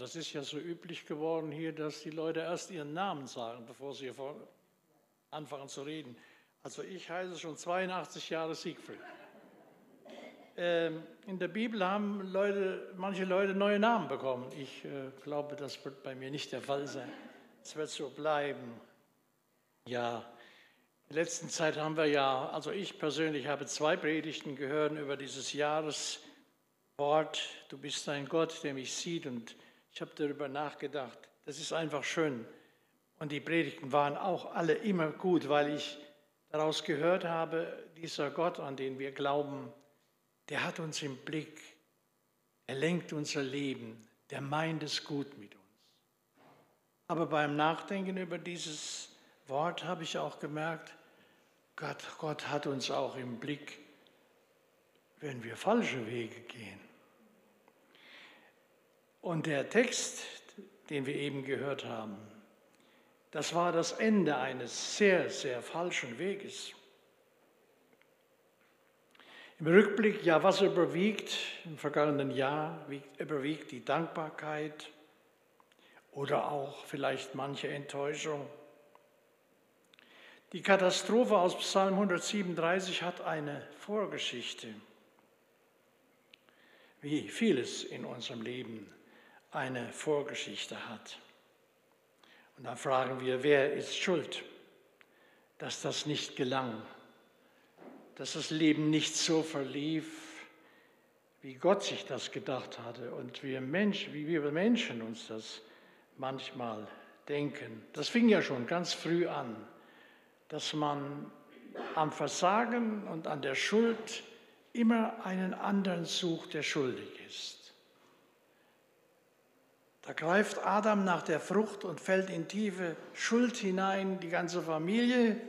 das ist ja so üblich geworden hier, dass die Leute erst ihren Namen sagen, bevor sie anfangen zu reden. Also ich heiße schon 82 Jahre Siegfried. Ähm, in der Bibel haben Leute, manche Leute neue Namen bekommen. Ich äh, glaube, das wird bei mir nicht der Fall sein. Es wird so bleiben. Ja, in der letzten Zeit haben wir ja, also ich persönlich habe zwei Predigten gehört über dieses Jahreswort. Du bist ein Gott, der mich sieht. Und ich habe darüber nachgedacht. Das ist einfach schön. Und die Predigten waren auch alle immer gut, weil ich daraus gehört habe, dieser Gott, an den wir glauben, der hat uns im Blick. Er lenkt unser Leben. Der meint es gut mit uns. Aber beim Nachdenken über dieses Wort habe ich auch gemerkt, Gott, Gott hat uns auch im Blick, wenn wir falsche Wege gehen. Und der Text, den wir eben gehört haben, das war das Ende eines sehr, sehr falschen Weges. Im Rückblick, ja, was überwiegt im vergangenen Jahr? Überwiegt die Dankbarkeit oder auch vielleicht manche Enttäuschung? Die Katastrophe aus Psalm 137 hat eine Vorgeschichte, wie vieles in unserem Leben eine Vorgeschichte hat. Und dann fragen wir, wer ist schuld, dass das nicht gelang, dass das Leben nicht so verlief, wie Gott sich das gedacht hatte und wir Menschen, wie wir Menschen uns das manchmal denken. Das fing ja schon ganz früh an, dass man am Versagen und an der Schuld immer einen anderen sucht, der schuldig ist. Da greift Adam nach der Frucht und fällt in tiefe Schuld hinein, die ganze Familie.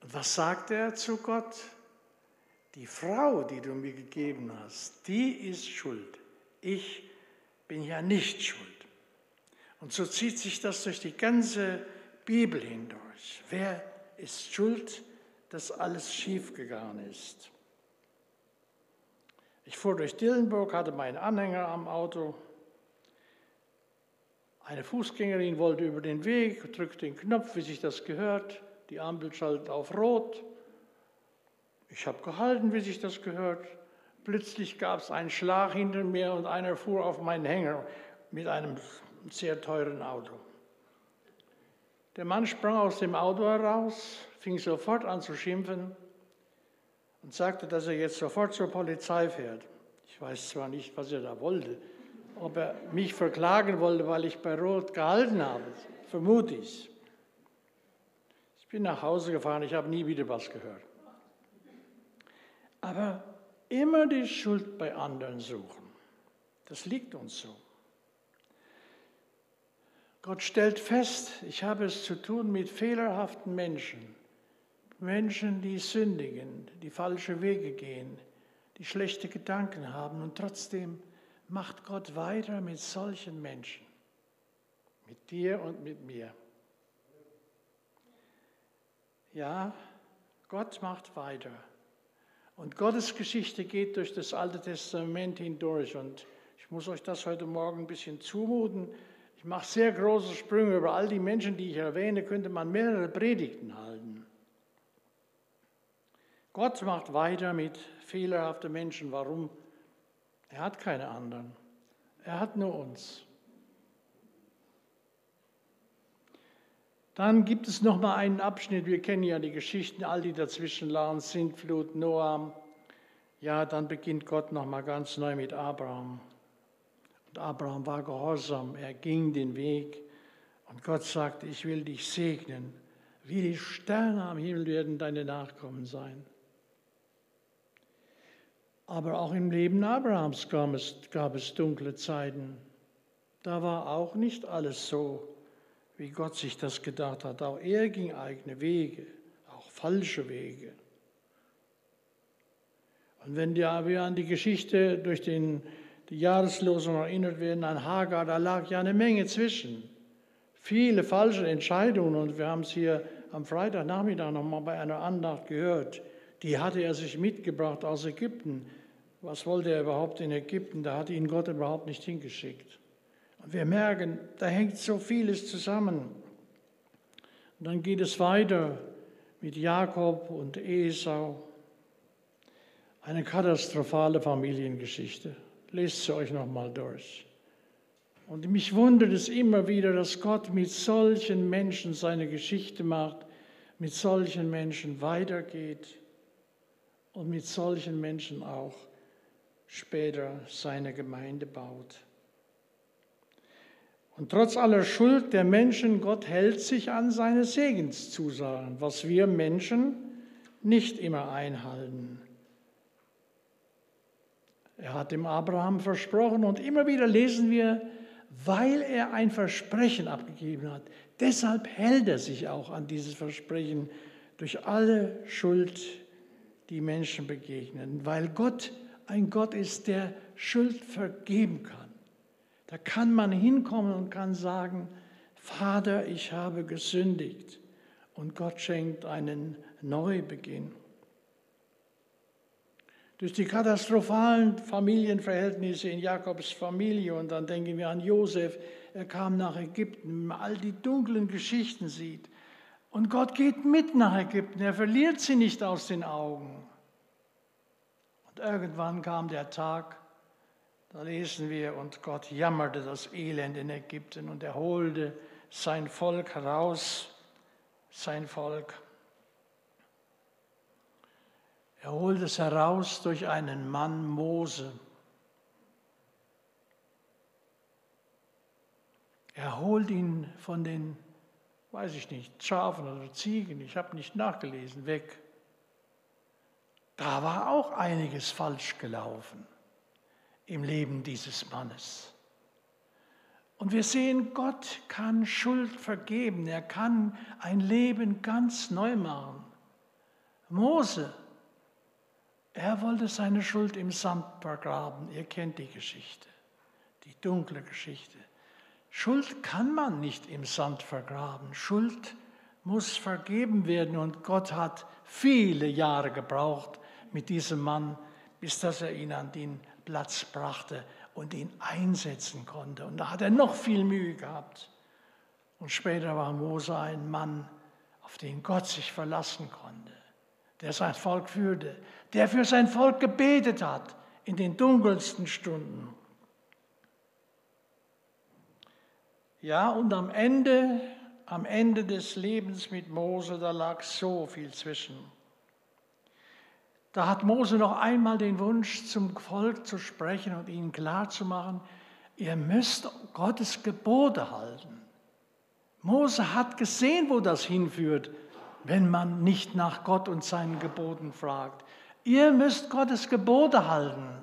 Und was sagt er zu Gott? Die Frau, die du mir gegeben hast, die ist schuld. Ich bin ja nicht schuld. Und so zieht sich das durch die ganze Bibel hindurch. Wer ist schuld, dass alles schiefgegangen ist? Ich fuhr durch Dillenburg, hatte meinen Anhänger am Auto eine Fußgängerin wollte über den Weg, drückte den Knopf, wie sich das gehört. Die Ampel schaltet auf Rot. Ich habe gehalten, wie sich das gehört. Plötzlich gab es einen Schlag hinter mir und einer fuhr auf meinen Hänger mit einem sehr teuren Auto. Der Mann sprang aus dem Auto heraus, fing sofort an zu schimpfen und sagte, dass er jetzt sofort zur Polizei fährt. Ich weiß zwar nicht, was er da wollte, ob er mich verklagen wollte, weil ich bei Rot gehalten habe. Vermute ich. Ich bin nach Hause gefahren, ich habe nie wieder was gehört. Aber immer die Schuld bei anderen suchen, das liegt uns so. Gott stellt fest, ich habe es zu tun mit fehlerhaften Menschen, Menschen, die sündigen, die falsche Wege gehen, die schlechte Gedanken haben und trotzdem macht Gott weiter mit solchen Menschen, mit dir und mit mir. Ja, Gott macht weiter. Und Gottes Geschichte geht durch das Alte Testament hindurch. Und ich muss euch das heute Morgen ein bisschen zumuten. Ich mache sehr große Sprünge über all die Menschen, die ich erwähne, könnte man mehrere Predigten halten. Gott macht weiter mit fehlerhaften Menschen. Warum? Er hat keine anderen. Er hat nur uns. Dann gibt es noch mal einen Abschnitt. Wir kennen ja die Geschichten, all die dazwischen lagen, Sintflut, Noah. Ja, dann beginnt Gott noch mal ganz neu mit Abraham. Und Abraham war gehorsam. Er ging den Weg. Und Gott sagte: Ich will dich segnen. Wie die Sterne am Himmel werden deine Nachkommen sein. Aber auch im Leben Abrahams gab es, gab es dunkle Zeiten. Da war auch nicht alles so, wie Gott sich das gedacht hat. Auch er ging eigene Wege, auch falsche Wege. Und wenn wir an die Geschichte durch den, die Jahreslosung erinnert werden, an Hagar, da lag ja eine Menge zwischen. Viele falsche Entscheidungen und wir haben es hier am Freitagnachmittag nochmal bei einer Andacht gehört. Die hatte er sich mitgebracht aus Ägypten. Was wollte er überhaupt in Ägypten? Da hat ihn Gott überhaupt nicht hingeschickt. Und wir merken, da hängt so vieles zusammen. Und dann geht es weiter mit Jakob und Esau. Eine katastrophale Familiengeschichte. Lest sie euch nochmal durch. Und mich wundert es immer wieder, dass Gott mit solchen Menschen seine Geschichte macht, mit solchen Menschen weitergeht und mit solchen Menschen auch später seine Gemeinde baut. Und trotz aller Schuld der Menschen, Gott hält sich an seine Segenszusagen, was wir Menschen nicht immer einhalten. Er hat dem Abraham versprochen und immer wieder lesen wir, weil er ein Versprechen abgegeben hat. Deshalb hält er sich auch an dieses Versprechen durch alle Schuld, die Menschen begegnen, weil Gott ein Gott ist, der Schuld vergeben kann. Da kann man hinkommen und kann sagen, Vater, ich habe gesündigt. Und Gott schenkt einen Neubeginn. Durch die katastrophalen Familienverhältnisse in Jakobs Familie und dann denken wir an Josef, er kam nach Ägypten, all die dunklen Geschichten sieht. Und Gott geht mit nach Ägypten, er verliert sie nicht aus den Augen. Und irgendwann kam der Tag, da lesen wir, und Gott jammerte das Elend in Ägypten und er holte sein Volk heraus, sein Volk. Er holt es heraus durch einen Mann Mose. Er holt ihn von den, weiß ich nicht, Schafen oder Ziegen, ich habe nicht nachgelesen, weg. Da war auch einiges falsch gelaufen im Leben dieses Mannes. Und wir sehen, Gott kann Schuld vergeben. Er kann ein Leben ganz neu machen. Mose, er wollte seine Schuld im Sand vergraben. Ihr kennt die Geschichte, die dunkle Geschichte. Schuld kann man nicht im Sand vergraben. Schuld muss vergeben werden. Und Gott hat viele Jahre gebraucht mit diesem Mann, bis dass er ihn an den Platz brachte und ihn einsetzen konnte. Und da hat er noch viel Mühe gehabt. Und später war Mose ein Mann, auf den Gott sich verlassen konnte, der sein Volk führte, der für sein Volk gebetet hat in den dunkelsten Stunden. Ja, und am Ende, am Ende des Lebens mit Mose, da lag so viel zwischen. Da hat Mose noch einmal den Wunsch, zum Volk zu sprechen und ihnen klarzumachen, ihr müsst Gottes Gebote halten. Mose hat gesehen, wo das hinführt, wenn man nicht nach Gott und seinen Geboten fragt. Ihr müsst Gottes Gebote halten.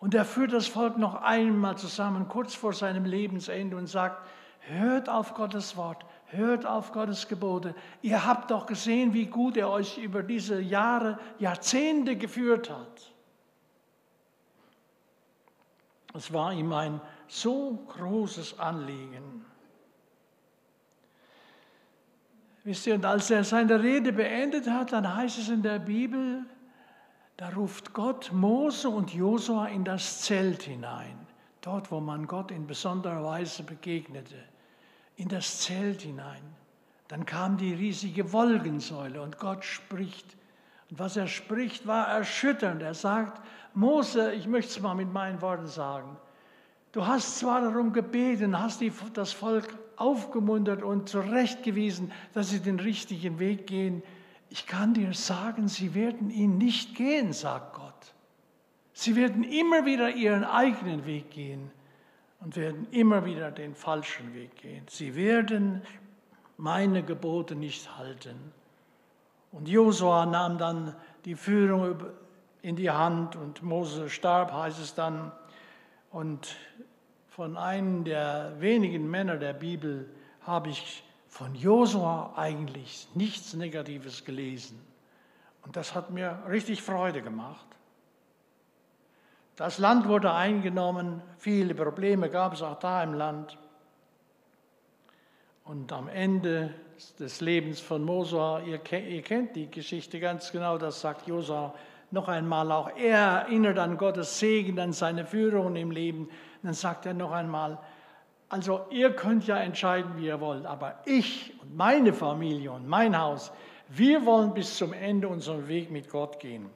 Und er führt das Volk noch einmal zusammen, kurz vor seinem Lebensende, und sagt, hört auf Gottes Wort, Hört auf Gottes Gebote. Ihr habt doch gesehen, wie gut er euch über diese Jahre, Jahrzehnte geführt hat. Es war ihm ein so großes Anliegen. Wisst ihr, und als er seine Rede beendet hat, dann heißt es in der Bibel, da ruft Gott Mose und Josua in das Zelt hinein, dort, wo man Gott in besonderer Weise begegnete in das Zelt hinein. Dann kam die riesige Wolkensäule und Gott spricht. Und was er spricht, war erschütternd. Er sagt, Mose, ich möchte es mal mit meinen Worten sagen, du hast zwar darum gebeten, hast die, das Volk aufgemuntert und zurechtgewiesen, dass sie den richtigen Weg gehen. Ich kann dir sagen, sie werden ihn nicht gehen, sagt Gott. Sie werden immer wieder ihren eigenen Weg gehen und werden immer wieder den falschen Weg gehen. Sie werden meine Gebote nicht halten. Und Josua nahm dann die Führung in die Hand und Mose starb, heißt es dann. Und von einem der wenigen Männer der Bibel habe ich von Josua eigentlich nichts Negatives gelesen. Und das hat mir richtig Freude gemacht. Das Land wurde eingenommen, viele Probleme gab es auch da im Land. Und am Ende des Lebens von Mosua, ihr, ihr kennt die Geschichte ganz genau, das sagt Josua noch einmal auch, er erinnert an Gottes Segen, an seine Führung im Leben. dann sagt er noch einmal, also ihr könnt ja entscheiden, wie ihr wollt, aber ich und meine Familie und mein Haus, wir wollen bis zum Ende unseren Weg mit Gott gehen.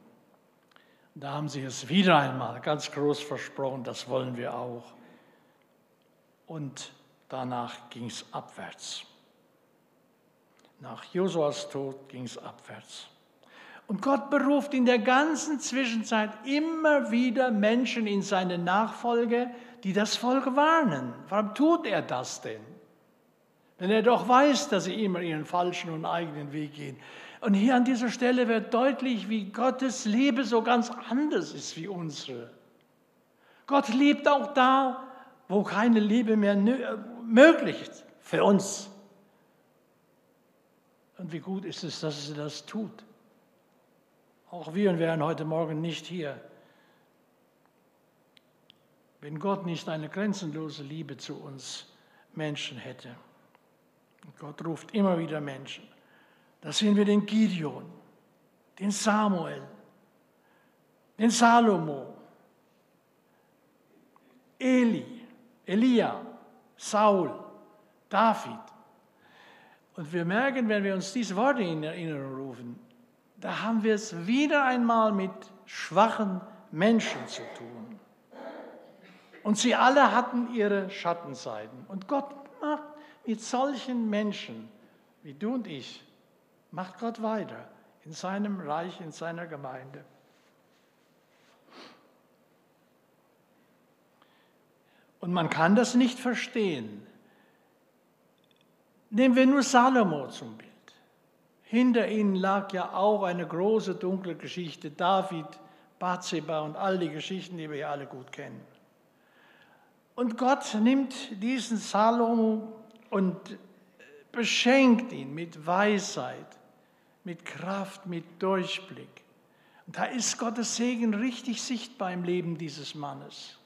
Da haben sie es wieder einmal ganz groß versprochen, das wollen wir auch. Und danach ging es abwärts. Nach Josuas Tod ging es abwärts. Und Gott beruft in der ganzen Zwischenzeit immer wieder Menschen in seine Nachfolge, die das Volk warnen. Warum tut er das denn? Wenn er doch weiß, dass sie immer ihren falschen und eigenen Weg gehen. Und hier an dieser Stelle wird deutlich, wie Gottes Liebe so ganz anders ist wie unsere. Gott liebt auch da, wo keine Liebe mehr möglich ist für uns. Und wie gut ist es, dass er das tut. Auch wir wären heute Morgen nicht hier, wenn Gott nicht eine grenzenlose Liebe zu uns Menschen hätte. Gott ruft immer wieder Menschen. Da sehen wir den Gideon, den Samuel, den Salomo, Eli, Elia, Saul, David. Und wir merken, wenn wir uns diese Worte in Erinnerung rufen, da haben wir es wieder einmal mit schwachen Menschen zu tun. Und sie alle hatten ihre Schattenseiten. Und Gott macht mit solchen Menschen wie du und ich macht Gott weiter in seinem Reich, in seiner Gemeinde. Und man kann das nicht verstehen. Nehmen wir nur Salomo zum Bild. Hinter ihnen lag ja auch eine große dunkle Geschichte, David, Bathseba und all die Geschichten, die wir ja alle gut kennen. Und Gott nimmt diesen Salomo und beschenkt ihn mit Weisheit, mit Kraft, mit Durchblick. Und da ist Gottes Segen richtig sichtbar im Leben dieses Mannes.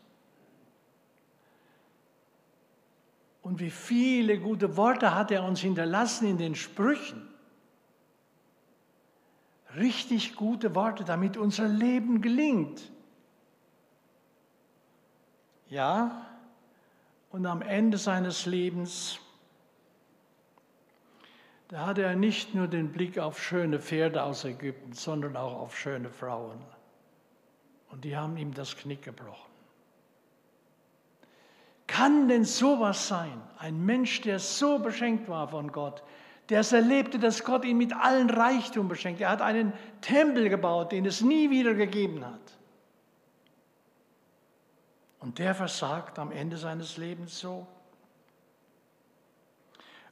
Und wie viele gute Worte hat er uns hinterlassen in den Sprüchen. Richtig gute Worte, damit unser Leben gelingt. Ja, und am Ende seines Lebens da hatte er nicht nur den Blick auf schöne Pferde aus Ägypten, sondern auch auf schöne Frauen. Und die haben ihm das Knick gebrochen. Kann denn sowas sein? Ein Mensch, der so beschenkt war von Gott, der es erlebte, dass Gott ihn mit allen Reichtum beschenkt. Er hat einen Tempel gebaut, den es nie wieder gegeben hat. Und der versagt am Ende seines Lebens so.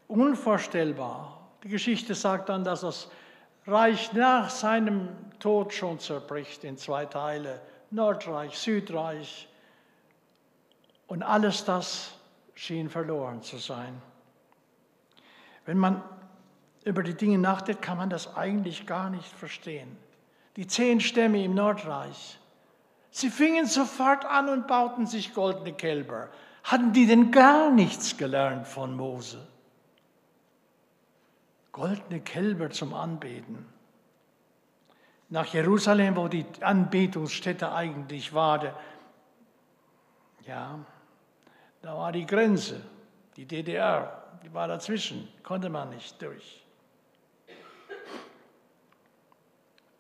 Unvorstellbar. Die Geschichte sagt dann, dass das Reich nach seinem Tod schon zerbricht in zwei Teile, Nordreich, Südreich. Und alles das schien verloren zu sein. Wenn man über die Dinge nachdenkt, kann man das eigentlich gar nicht verstehen. Die zehn Stämme im Nordreich, sie fingen sofort an und bauten sich goldene Kälber. Hatten die denn gar nichts gelernt von Mose? goldene Kälber zum Anbeten. Nach Jerusalem, wo die Anbetungsstätte eigentlich war, der, ja, da war die Grenze, die DDR, die war dazwischen, konnte man nicht durch.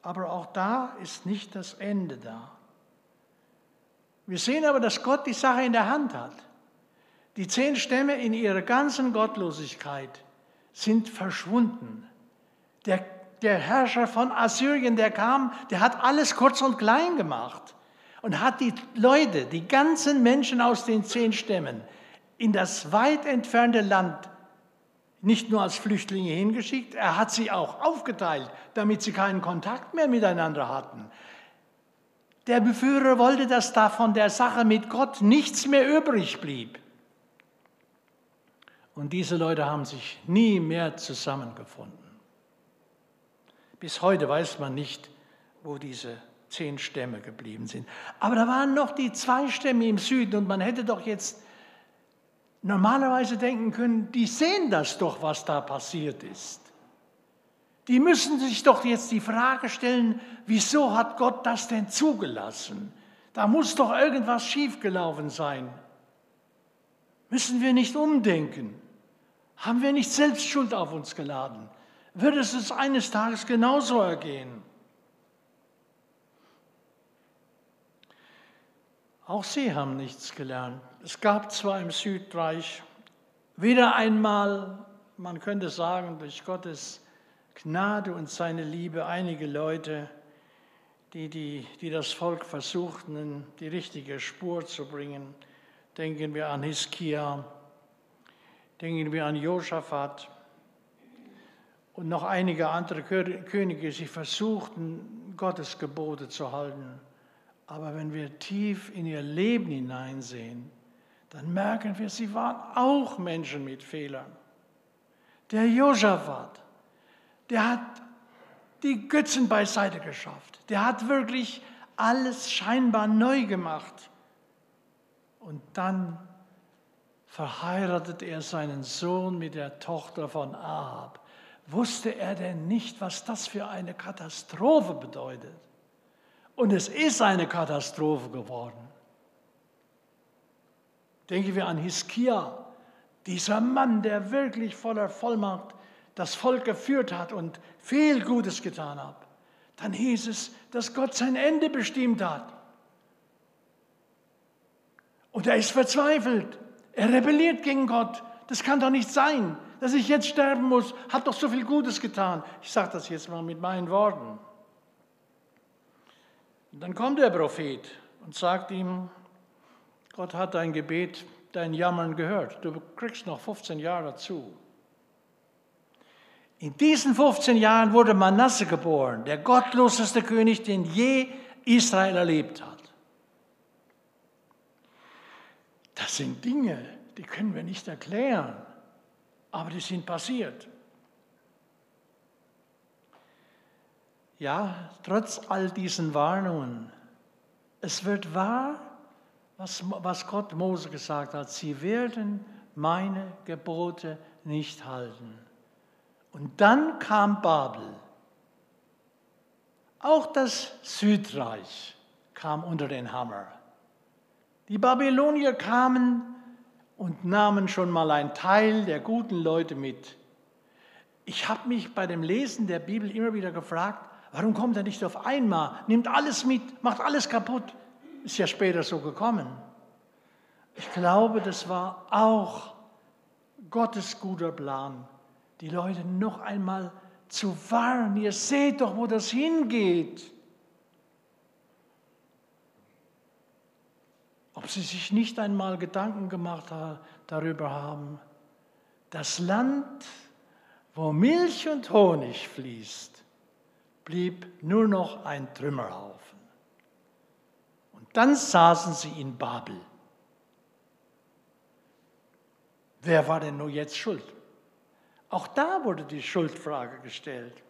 Aber auch da ist nicht das Ende da. Wir sehen aber, dass Gott die Sache in der Hand hat. Die zehn Stämme in ihrer ganzen Gottlosigkeit sind verschwunden. Der, der Herrscher von Assyrien, der kam, der hat alles kurz und klein gemacht und hat die Leute, die ganzen Menschen aus den zehn Stämmen in das weit entfernte Land nicht nur als Flüchtlinge hingeschickt, er hat sie auch aufgeteilt, damit sie keinen Kontakt mehr miteinander hatten. Der Beführer wollte, dass da von der Sache mit Gott nichts mehr übrig blieb. Und diese Leute haben sich nie mehr zusammengefunden. Bis heute weiß man nicht, wo diese zehn Stämme geblieben sind. Aber da waren noch die zwei Stämme im Süden und man hätte doch jetzt normalerweise denken können, die sehen das doch, was da passiert ist. Die müssen sich doch jetzt die Frage stellen, wieso hat Gott das denn zugelassen? Da muss doch irgendwas schiefgelaufen sein Müssen wir nicht umdenken? Haben wir nicht selbst Schuld auf uns geladen? Wird es uns eines Tages genauso ergehen? Auch sie haben nichts gelernt. Es gab zwar im Südreich wieder einmal, man könnte sagen, durch Gottes Gnade und seine Liebe einige Leute, die, die, die das Volk versuchten, in die richtige Spur zu bringen. Denken wir an Hiskia, denken wir an Josaphat und noch einige andere Könige. Sie versuchten, Gottes Gebote zu halten. Aber wenn wir tief in ihr Leben hineinsehen, dann merken wir, sie waren auch Menschen mit Fehlern. Der Josaphat, der hat die Götzen beiseite geschafft. Der hat wirklich alles scheinbar neu gemacht. Und dann verheiratet er seinen Sohn mit der Tochter von Ahab. Wusste er denn nicht, was das für eine Katastrophe bedeutet? Und es ist eine Katastrophe geworden. Denken wir an Hiskia, dieser Mann, der wirklich voller Vollmacht das Volk geführt hat und viel Gutes getan hat. Dann hieß es, dass Gott sein Ende bestimmt hat. Und er ist verzweifelt. Er rebelliert gegen Gott. Das kann doch nicht sein, dass ich jetzt sterben muss. Hat doch so viel Gutes getan. Ich sage das jetzt mal mit meinen Worten. Und dann kommt der Prophet und sagt ihm, Gott hat dein Gebet, dein Jammern gehört. Du kriegst noch 15 Jahre dazu. In diesen 15 Jahren wurde Manasse geboren, der gottloseste König, den je Israel erlebt hat. Das sind Dinge, die können wir nicht erklären, aber die sind passiert. Ja, trotz all diesen Warnungen, es wird wahr, was, was Gott Mose gesagt hat, sie werden meine Gebote nicht halten. Und dann kam Babel. Auch das Südreich kam unter den Hammer. Die Babylonier kamen und nahmen schon mal einen Teil der guten Leute mit. Ich habe mich bei dem Lesen der Bibel immer wieder gefragt, warum kommt er nicht auf einmal, nimmt alles mit, macht alles kaputt? Ist ja später so gekommen. Ich glaube, das war auch Gottes guter Plan, die Leute noch einmal zu warnen. Ihr seht doch, wo das hingeht. Ob sie sich nicht einmal Gedanken gemacht darüber haben, das Land, wo Milch und Honig fließt, blieb nur noch ein Trümmerhaufen. Dann saßen sie in Babel. Wer war denn nur jetzt schuld? Auch da wurde die Schuldfrage gestellt.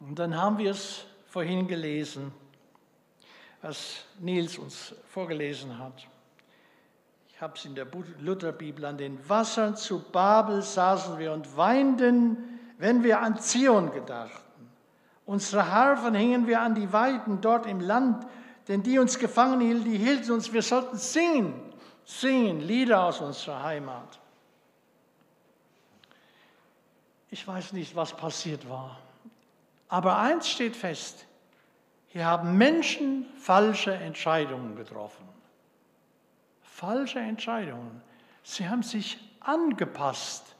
Und dann haben wir es vorhin gelesen, was Nils uns vorgelesen hat. Ich habe es in der Lutherbibel. An den Wassern zu Babel saßen wir und weinten, wenn wir an Zion gedachten. Unsere Harfen hingen wir an die Weiden dort im Land, denn die uns gefangen hielten, die hielten uns, wir sollten singen, singen, Lieder aus unserer Heimat. Ich weiß nicht, was passiert war, aber eins steht fest, hier haben Menschen falsche Entscheidungen getroffen. Falsche Entscheidungen. Sie haben sich angepasst,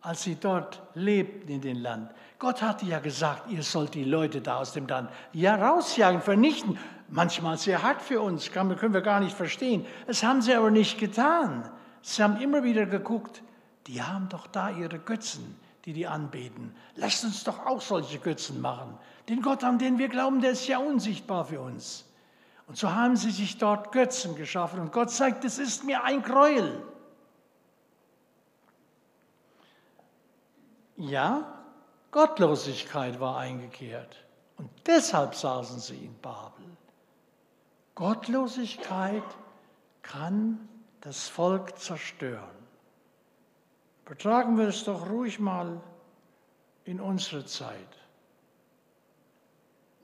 als sie dort lebten in dem Land. Gott hatte ja gesagt, ihr sollt die Leute da aus dem Land ja rausjagen, vernichten. Manchmal sehr hart für uns, können wir gar nicht verstehen. Das haben sie aber nicht getan. Sie haben immer wieder geguckt, die haben doch da ihre Götzen, die die anbeten. Lasst uns doch auch solche Götzen machen. Den Gott, an den wir glauben, der ist ja unsichtbar für uns. Und so haben sie sich dort Götzen geschaffen. Und Gott sagt, es ist mir ein Gräuel. Ja, Gottlosigkeit war eingekehrt. Und deshalb saßen sie in Babel. Gottlosigkeit kann das Volk zerstören. Betragen wir es doch ruhig mal in unsere Zeit.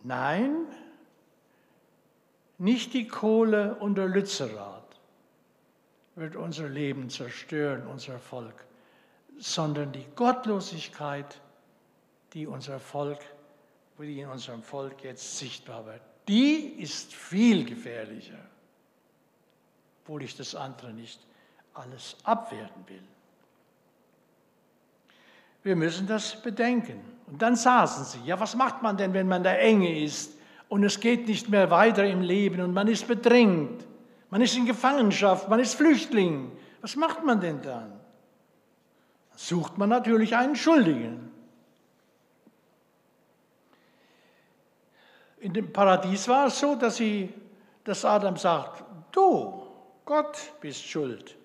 Nein, nicht die Kohle und der Lützerath, wird unser Leben zerstören, unser Volk, sondern die Gottlosigkeit, die unser Volk, die in unserem Volk jetzt sichtbar wird, die ist viel gefährlicher, obwohl ich das andere nicht alles abwerten will. Wir müssen das bedenken. Und dann saßen sie, ja, was macht man denn, wenn man der Enge ist und es geht nicht mehr weiter im Leben und man ist bedrängt, man ist in Gefangenschaft, man ist Flüchtling. Was macht man denn dann? Sucht man natürlich einen Schuldigen. In dem Paradies war es so, dass, sie, dass Adam sagt, du, Gott bist schuld.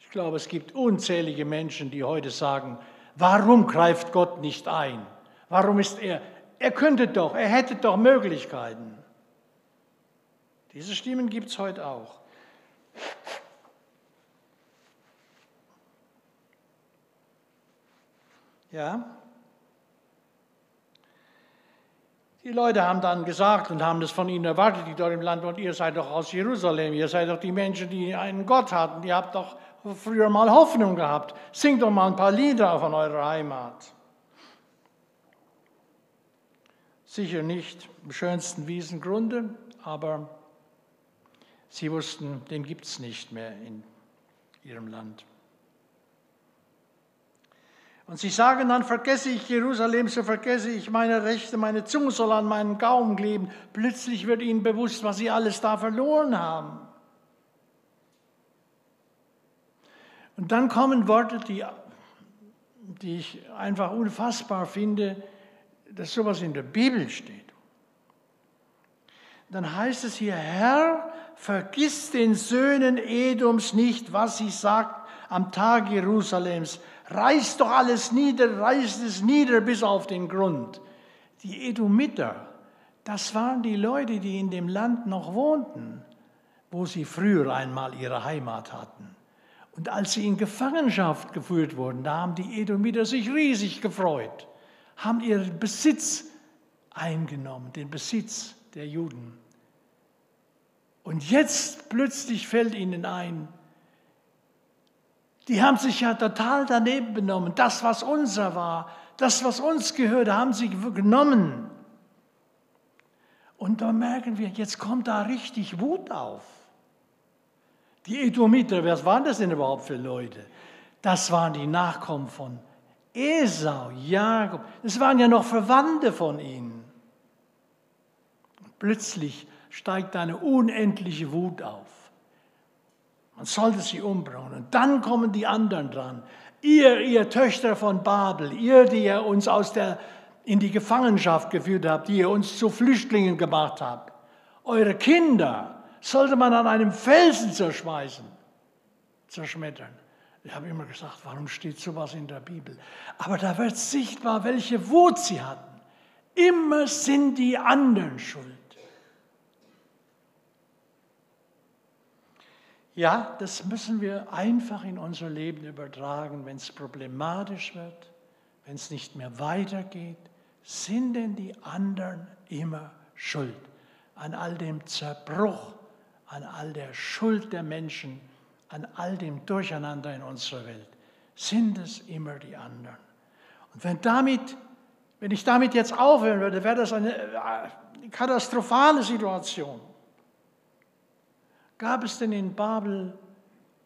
Ich glaube, es gibt unzählige Menschen, die heute sagen, Warum greift Gott nicht ein? Warum ist er? Er könnte doch, er hätte doch Möglichkeiten. Diese Stimmen gibt es heute auch. Ja? Die Leute haben dann gesagt und haben das von ihnen erwartet, die dort im Land wohnen, ihr seid doch aus Jerusalem, ihr seid doch die Menschen, die einen Gott hatten, ihr habt doch früher mal Hoffnung gehabt. Singt doch mal ein paar Lieder von eurer Heimat. Sicher nicht im schönsten Wiesengrunde, aber sie wussten, den gibt es nicht mehr in ihrem Land. Und sie sagen dann, vergesse ich Jerusalem, so vergesse ich meine Rechte, meine Zunge soll an meinen Gaumen kleben. Plötzlich wird ihnen bewusst, was sie alles da verloren haben. Und dann kommen Worte, die, die ich einfach unfassbar finde, dass sowas in der Bibel steht. Dann heißt es hier, Herr, vergiss den Söhnen Edoms nicht, was sie sagt am Tag Jerusalems. Reiß doch alles nieder, reiß es nieder bis auf den Grund. Die Edomiter, das waren die Leute, die in dem Land noch wohnten, wo sie früher einmal ihre Heimat hatten. Und als sie in Gefangenschaft geführt wurden, da haben die Edomiter sich riesig gefreut, haben ihren Besitz eingenommen, den Besitz der Juden. Und jetzt plötzlich fällt ihnen ein, die haben sich ja total daneben benommen. Das, was unser war, das, was uns gehörte, haben sie genommen. Und da merken wir, jetzt kommt da richtig Wut auf. Die Edomiter, was waren das denn überhaupt für Leute? Das waren die Nachkommen von Esau, Jakob. Es waren ja noch Verwandte von ihnen. Plötzlich steigt eine unendliche Wut auf. Man sollte sie umbringen. Und dann kommen die anderen dran. Ihr, ihr Töchter von Babel, ihr, die ihr uns aus der, in die Gefangenschaft geführt habt, die ihr uns zu Flüchtlingen gemacht habt. Eure Kinder, sollte man an einem Felsen zerschmeißen, zerschmettern. Ich habe immer gesagt, warum steht sowas in der Bibel? Aber da wird sichtbar, welche Wut sie hatten. Immer sind die anderen schuld. Ja, das müssen wir einfach in unser Leben übertragen, wenn es problematisch wird, wenn es nicht mehr weitergeht. Sind denn die anderen immer schuld an all dem Zerbruch, an all der Schuld der Menschen, an all dem Durcheinander in unserer Welt, sind es immer die anderen. Und wenn, damit, wenn ich damit jetzt aufhören würde, wäre das eine äh, katastrophale Situation. Gab es denn in Babel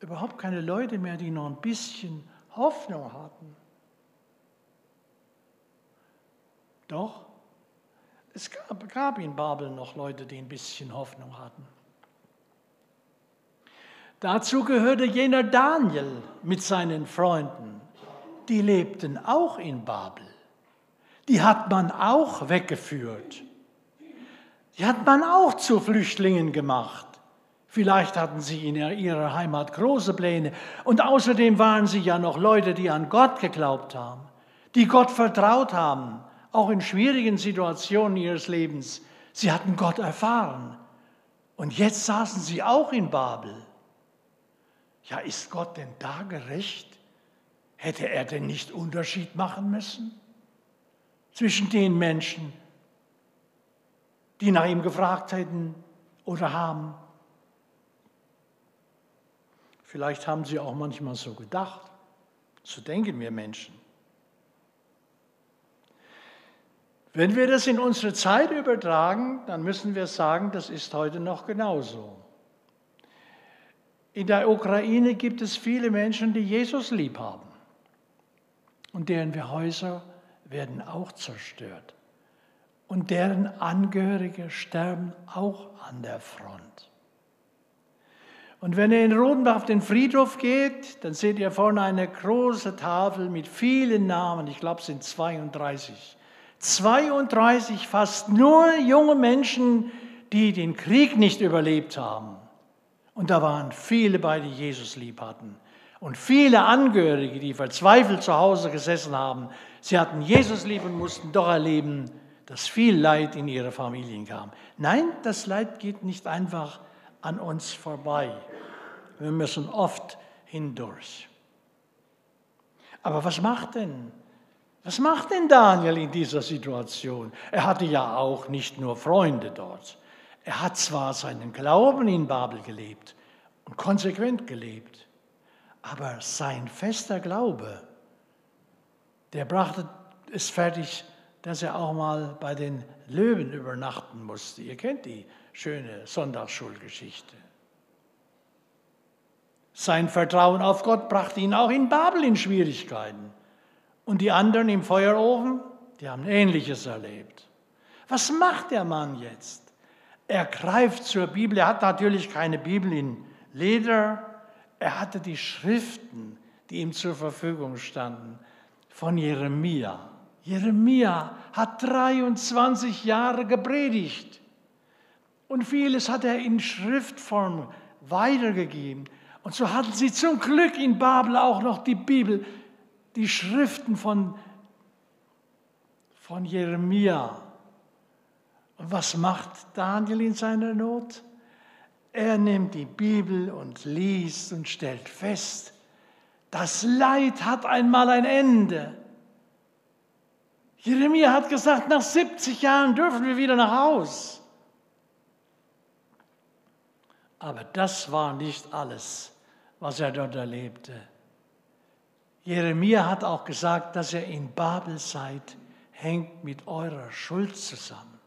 überhaupt keine Leute mehr, die noch ein bisschen Hoffnung hatten? Doch, es gab, gab in Babel noch Leute, die ein bisschen Hoffnung hatten. Dazu gehörte jener Daniel mit seinen Freunden. Die lebten auch in Babel. Die hat man auch weggeführt. Die hat man auch zu Flüchtlingen gemacht. Vielleicht hatten sie in ihrer Heimat große Pläne. Und außerdem waren sie ja noch Leute, die an Gott geglaubt haben, die Gott vertraut haben, auch in schwierigen Situationen ihres Lebens. Sie hatten Gott erfahren. Und jetzt saßen sie auch in Babel. Ja, ist Gott denn da gerecht? Hätte er denn nicht Unterschied machen müssen zwischen den Menschen, die nach ihm gefragt hätten oder haben? Vielleicht haben sie auch manchmal so gedacht. So denken wir Menschen. Wenn wir das in unsere Zeit übertragen, dann müssen wir sagen, das ist heute noch genauso. In der Ukraine gibt es viele Menschen, die Jesus lieb haben und deren Häuser werden auch zerstört und deren Angehörige sterben auch an der Front. Und wenn ihr in Rodenbach auf den Friedhof geht, dann seht ihr vorne eine große Tafel mit vielen Namen, ich glaube es sind 32. 32 fast nur junge Menschen, die den Krieg nicht überlebt haben. Und da waren viele bei, die Jesus lieb hatten. Und viele Angehörige, die verzweifelt zu Hause gesessen haben. Sie hatten Jesus lieb und mussten doch erleben, dass viel Leid in ihre Familien kam. Nein, das Leid geht nicht einfach an uns vorbei. Wir müssen oft hindurch. Aber was macht denn? Was macht denn Daniel in dieser Situation? Er hatte ja auch nicht nur Freunde dort. Er hat zwar seinen Glauben in Babel gelebt und konsequent gelebt, aber sein fester Glaube, der brachte es fertig, dass er auch mal bei den Löwen übernachten musste. Ihr kennt die schöne Sonntagsschulgeschichte. Sein Vertrauen auf Gott brachte ihn auch in Babel in Schwierigkeiten. Und die anderen im Feuerofen, die haben Ähnliches erlebt. Was macht der Mann jetzt? Er greift zur Bibel. Er hat natürlich keine Bibel in Leder. Er hatte die Schriften, die ihm zur Verfügung standen, von Jeremia. Jeremia hat 23 Jahre gepredigt und vieles hat er in Schriftform weitergegeben. Und so hatten sie zum Glück in Babel auch noch die Bibel, die Schriften von, von Jeremia. Und was macht Daniel in seiner Not? Er nimmt die Bibel und liest und stellt fest, das Leid hat einmal ein Ende. Jeremia hat gesagt, nach 70 Jahren dürfen wir wieder nach Haus. Aber das war nicht alles, was er dort erlebte. Jeremia hat auch gesagt, dass ihr in Babel seid, hängt mit eurer Schuld zusammen.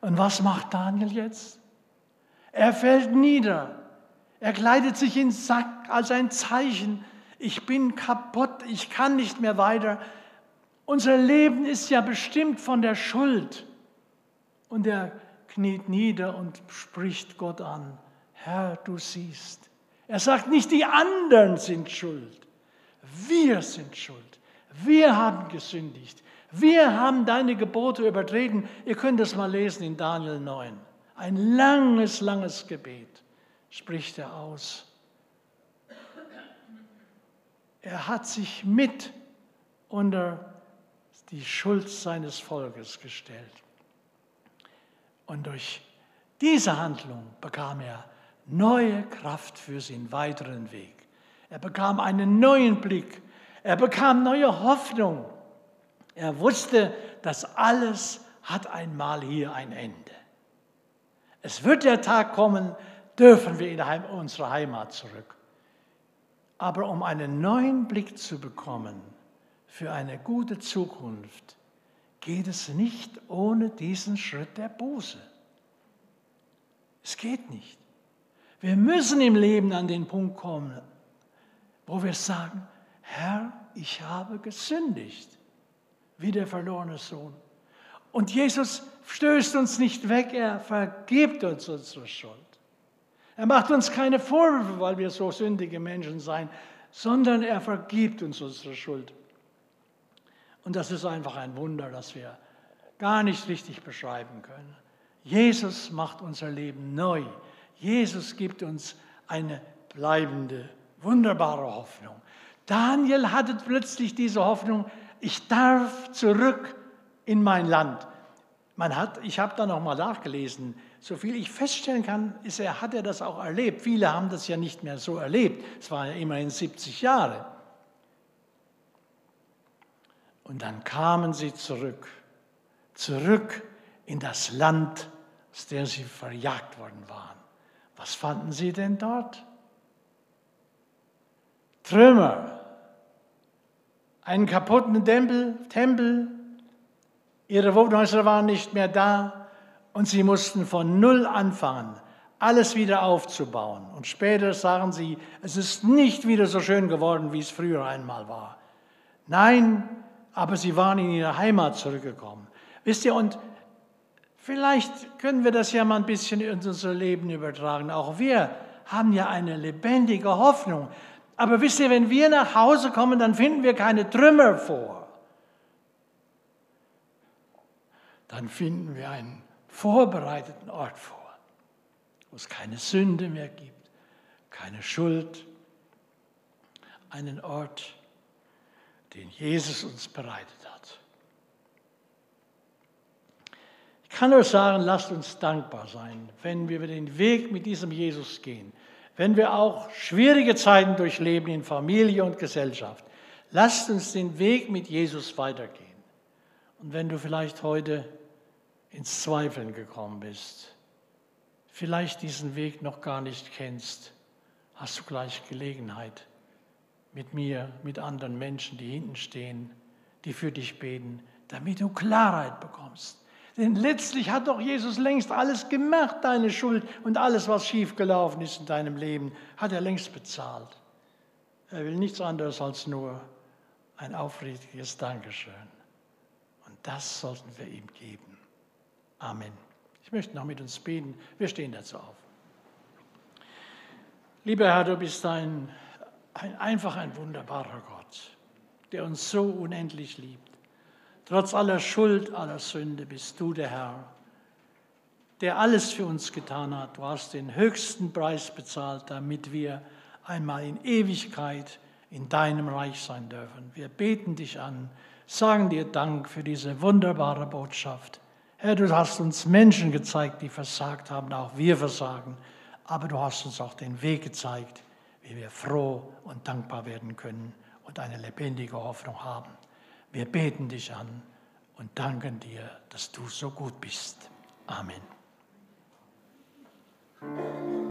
Und was macht Daniel jetzt? Er fällt nieder. Er kleidet sich in Sack als ein Zeichen. Ich bin kaputt, ich kann nicht mehr weiter. Unser Leben ist ja bestimmt von der Schuld. Und er kniet nieder und spricht Gott an. Herr, du siehst. Er sagt nicht, die anderen sind schuld. Wir sind schuld. Wir haben gesündigt. Wir haben deine Gebote übertreten. Ihr könnt das mal lesen in Daniel 9. Ein langes, langes Gebet spricht er aus. Er hat sich mit unter die Schuld seines Volkes gestellt. Und durch diese Handlung bekam er neue Kraft für seinen weiteren Weg. Er bekam einen neuen Blick. Er bekam neue Hoffnung. Er wusste, dass alles hat einmal hier ein Ende. Es wird der Tag kommen, dürfen wir in unsere Heimat zurück. Aber um einen neuen Blick zu bekommen, für eine gute Zukunft geht es nicht ohne diesen Schritt der Buße. Es geht nicht. Wir müssen im Leben an den Punkt kommen, wo wir sagen, Herr, ich habe gesündigt, wie der verlorene Sohn. Und Jesus stößt uns nicht weg, er vergibt uns unsere Schuld. Er macht uns keine Vorwürfe, weil wir so sündige Menschen seien, sondern er vergibt uns unsere Schuld. Und das ist einfach ein Wunder, das wir gar nicht richtig beschreiben können. Jesus macht unser Leben neu. Jesus gibt uns eine bleibende, wunderbare Hoffnung. Daniel hatte plötzlich diese Hoffnung, ich darf zurück in mein Land. Man hat, ich habe da noch mal nachgelesen, so viel ich feststellen kann, ist er, hat er das auch erlebt. Viele haben das ja nicht mehr so erlebt. Es waren ja immerhin 70 Jahre. Und dann kamen sie zurück, zurück in das Land, aus dem sie verjagt worden waren. Was fanden sie denn dort? Trümmer, einen kaputten Tempel, Tempel, ihre Wohnhäuser waren nicht mehr da und sie mussten von Null anfangen, alles wieder aufzubauen. Und später sagen sie, es ist nicht wieder so schön geworden, wie es früher einmal war. Nein, aber sie waren in ihre Heimat zurückgekommen. Wisst ihr, und vielleicht können wir das ja mal ein bisschen in unser Leben übertragen. Auch wir haben ja eine lebendige Hoffnung. Aber wisst ihr, wenn wir nach Hause kommen, dann finden wir keine Trümmer vor. Dann finden wir einen vorbereiteten Ort vor, wo es keine Sünde mehr gibt, keine Schuld, einen Ort, den Jesus uns bereitet hat. Ich kann nur sagen, lasst uns dankbar sein, wenn wir den Weg mit diesem Jesus gehen, wenn wir auch schwierige Zeiten durchleben in Familie und Gesellschaft. Lasst uns den Weg mit Jesus weitergehen. Und wenn du vielleicht heute ins Zweifeln gekommen bist, vielleicht diesen Weg noch gar nicht kennst, hast du gleich Gelegenheit, mit mir, mit anderen Menschen, die hinten stehen, die für dich beten, damit du Klarheit bekommst. Denn letztlich hat doch Jesus längst alles gemacht, deine Schuld und alles, was schiefgelaufen ist in deinem Leben, hat er längst bezahlt. Er will nichts anderes als nur ein aufrichtiges Dankeschön. Und das sollten wir ihm geben. Amen. Ich möchte noch mit uns beten. Wir stehen dazu auf. Lieber Herr, du bist ein ein, einfach ein wunderbarer Gott, der uns so unendlich liebt. Trotz aller Schuld, aller Sünde bist du der Herr, der alles für uns getan hat. Du hast den höchsten Preis bezahlt, damit wir einmal in Ewigkeit in deinem Reich sein dürfen. Wir beten dich an, sagen dir Dank für diese wunderbare Botschaft. Herr, du hast uns Menschen gezeigt, die versagt haben, auch wir versagen, aber du hast uns auch den Weg gezeigt wie wir froh und dankbar werden können und eine lebendige Hoffnung haben. Wir beten dich an und danken dir, dass du so gut bist. Amen.